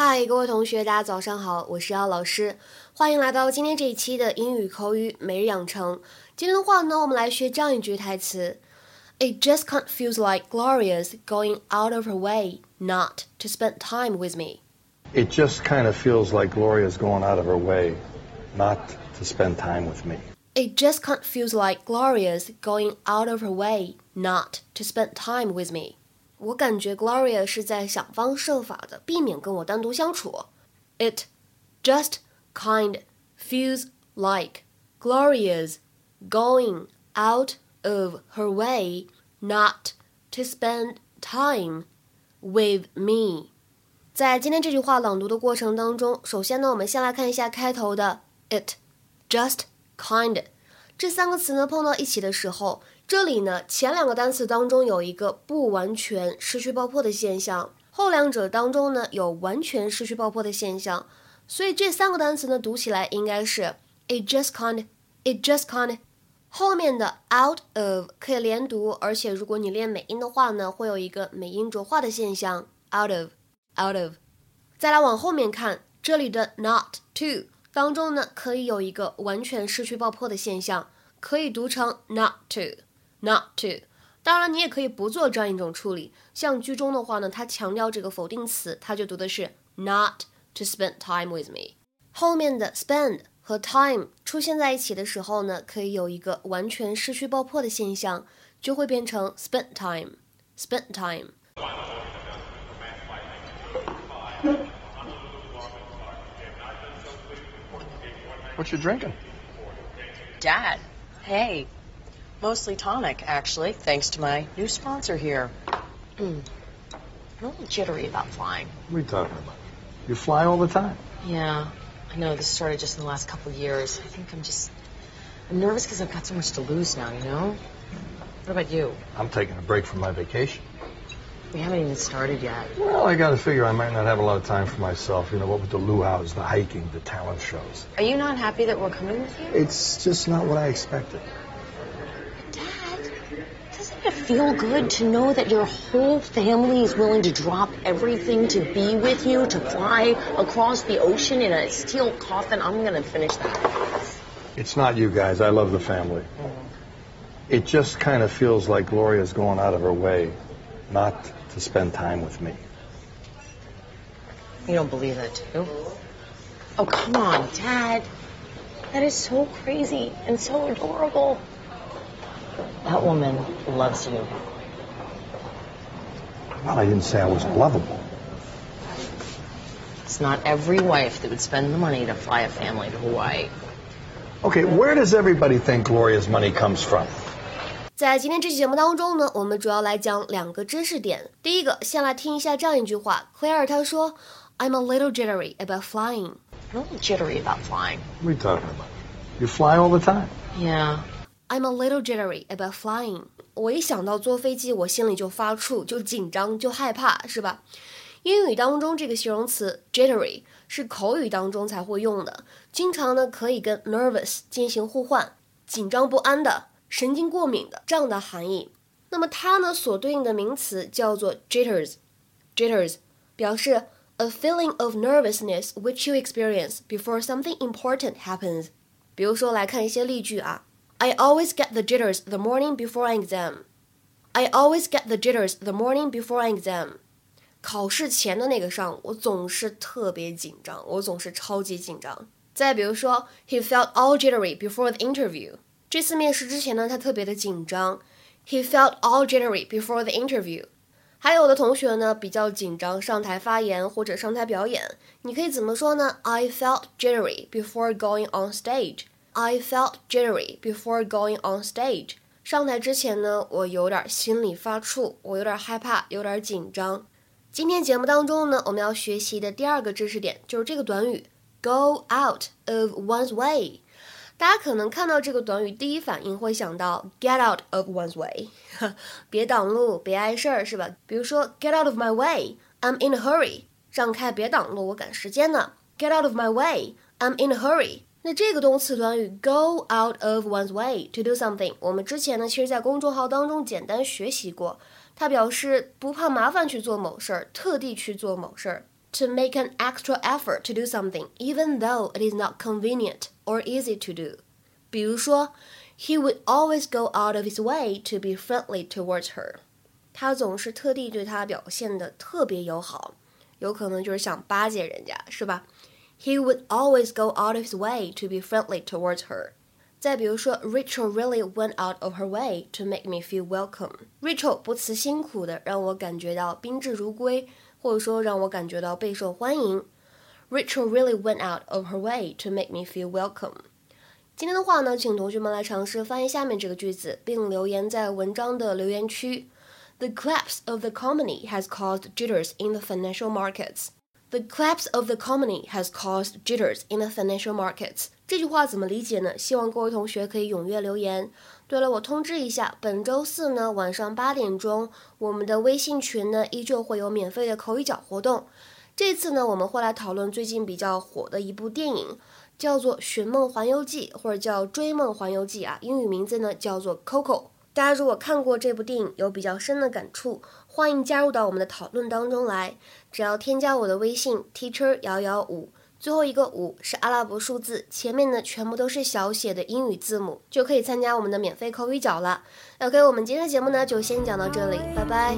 Hi，各位同学，大家早上好，我是姚老师，欢迎来到今天这一期的英语口语每日养成。今天的话呢，我们来学这样一句台词 ：It just can't feels like Gloria's going out of her way not to spend time with me. It just kind of feels like Gloria's going out of her way not to spend time with me. It just can't feels like Gloria's going out of her way not to spend time with me. 我感觉 Gloria 是在想方设法的避免跟我单独相处。It just kind feels like Gloria's going out of her way not to spend time with me. 在今天这句话朗读的过程当中，首先呢，我们先来看一下开头的 it just kind 这三个词呢碰到一起的时候，这里呢前两个单词当中有一个不完全失去爆破的现象，后两者当中呢有完全失去爆破的现象，所以这三个单词呢读起来应该是 it just kind，it just kind。后面的 out of 可以连读，而且如果你练美音的话呢，会有一个美音浊化的现象 out of，out of。再来往后面看，这里的 not to。当中呢，可以有一个完全失去爆破的现象，可以读成 not to，not to。当然，你也可以不做这样一种处理。像句中的话呢，它强调这个否定词，它就读的是 not to spend time with me。后面的 spend 和 time 出现在一起的时候呢，可以有一个完全失去爆破的现象，就会变成 spend time，spend time。What you drinking? Dad, hey. Mostly tonic, actually, thanks to my new sponsor here. Mm. I'm a little jittery about flying. What are you talking about? You fly all the time. Yeah, I know this started just in the last couple of years. I think I'm just. I'm nervous because I've got so much to lose now, you know? What about you? I'm taking a break from my vacation. We haven't even started yet. Well, I got to figure I might not have a lot of time for myself. You know, what with the luau's, the hiking, the talent shows. Are you not happy that we're coming with you? It's just not what I expected. Dad, doesn't it feel good to know that your whole family is willing to drop everything to be with you, to fly across the ocean in a steel coffin? I'm going to finish that. It's not you guys. I love the family. It just kind of feels like Gloria's going out of her way not to spend time with me. You don't believe it, too? Oh, come on, Dad. That is so crazy and so adorable. That woman loves you. Well, I didn't say I was lovable. It's not every wife that would spend the money to fly a family to Hawaii. Okay, where does everybody think Gloria's money comes from? 在今天这期节目当中呢，我们主要来讲两个知识点。第一个，先来听一下这样一句话：Claire 她说，I'm a little jittery about flying。 I'm a little jittery about flying. What are you talking about? You fly all the time. Yeah. I'm a little jittery about flying。我一想到坐飞机，我心里就发怵，就紧张，就害怕，是吧？英语当中这个形容词 jittery 是口语当中才会用的，经常呢可以跟 nervous 进行互换，紧张不安的。神经过敏的这样的含义。那么它呢所对应的名词叫做 jitters，jitters 表示 a feeling of nervousness which you experience before something important happens。比如说来看一些例句啊 ，I always get the jitters the morning before an exam。I always get the jitters the morning before an exam。考试前的那个上午，我总是特别紧张，我总是超级紧张。再比如说，He felt all jittery before the interview。这次面试之前呢，他特别的紧张，He felt all jittery before the interview。还有的同学呢比较紧张，上台发言或者上台表演，你可以怎么说呢？I felt jittery before going on stage. I felt jittery before going on stage. 上台之前呢，我有点心里发怵，我有点害怕，有点紧张。今天节目当中呢，我们要学习的第二个知识点就是这个短语 “go out of one's way”。大家可能看到这个短语，第一反应会想到 get out of one's way，别挡路，别碍事儿，是吧？比如说 get out of my way，I'm in a hurry，让开，别挡路，我赶时间呢。get out of my way，I'm in a hurry。那这个动词短语 go out of one's way to do something，我们之前呢，其实在公众号当中简单学习过，它表示不怕麻烦去做某事儿，特地去做某事儿。To make an extra effort to do something, even though it is not convenient or easy to do. 比如说，He would always go out of his way to be friendly towards her. 他总是特地对她表现的特别友好，有可能就是想巴结人家，是吧 ？He would always go out of his way to be friendly towards her. 再比如说，Rachel really went out of her way to make me feel welcome. Rachel 不辞辛苦的让我感觉到宾至如归。或者说让我感觉到备受欢迎。Rachel really went out of her way to make me feel welcome。今天的话呢，请同学们来尝试翻译下面这个句子，并留言在文章的留言区。The collapse of the economy has caused jitters in the financial markets. The collapse of the economy has caused jitters in the financial markets. 这句话怎么理解呢？希望各位同学可以踊跃留言。对了，我通知一下，本周四呢晚上八点钟，我们的微信群呢依旧会有免费的口语角活动。这次呢，我们会来讨论最近比较火的一部电影，叫做《寻梦环游记》或者叫《追梦环游记》啊，英语名字呢叫做 Coco。大家如果看过这部电影，有比较深的感触，欢迎加入到我们的讨论当中来。只要添加我的微信 teacher 幺幺五，最后一个五是阿拉伯数字，前面呢全部都是小写的英语字母，就可以参加我们的免费口语角了。OK，我们今天的节目呢就先讲到这里，拜拜。